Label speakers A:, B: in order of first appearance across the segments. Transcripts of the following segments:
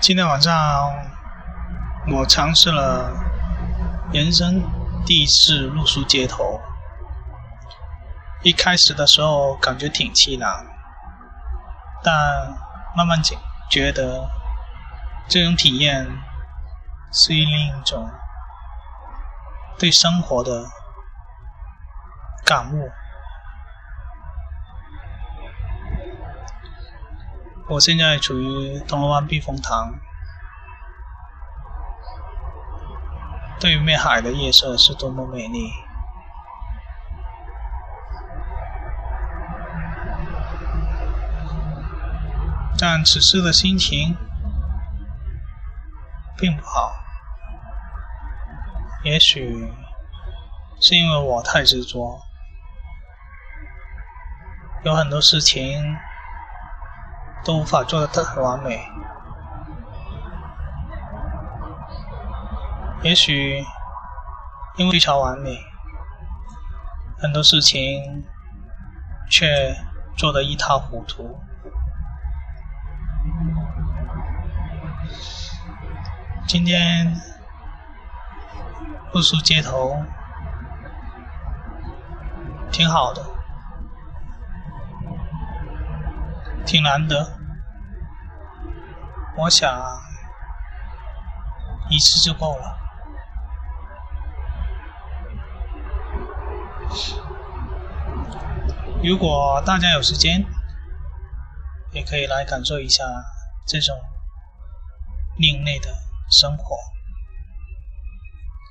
A: 今天晚上我尝试了人生第一次露宿街头。一开始的时候感觉挺凄凉，但慢慢觉觉得这种体验是另一种对生活的感悟。我现在处于铜锣湾避风塘，对面海的夜色是多么美丽，但此时的心情并不好，也许是因为我太执着，有很多事情。都无法做得太完美。也许因为追求完美，很多事情却做得一塌糊涂。今天露宿街头，挺好的。挺难得，我想一次就够了。如果大家有时间，也可以来感受一下这种另类的生活。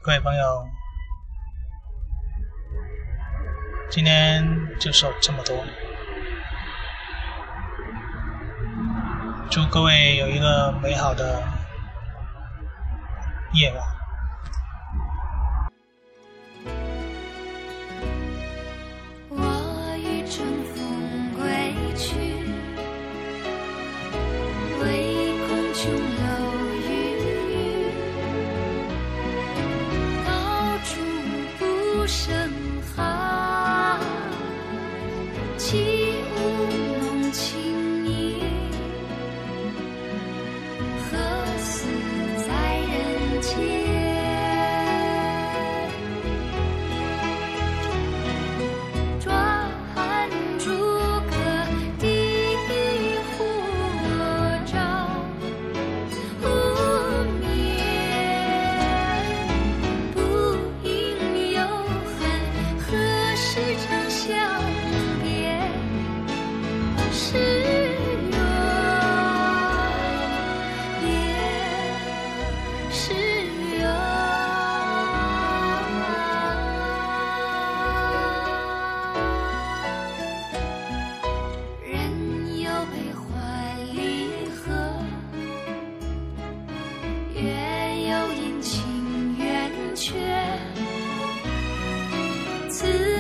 A: 各位朋友，今天就说这么多。祝各位有一个美好的夜晚。
B: 我欲乘风归去，唯恐琼楼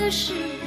B: 是。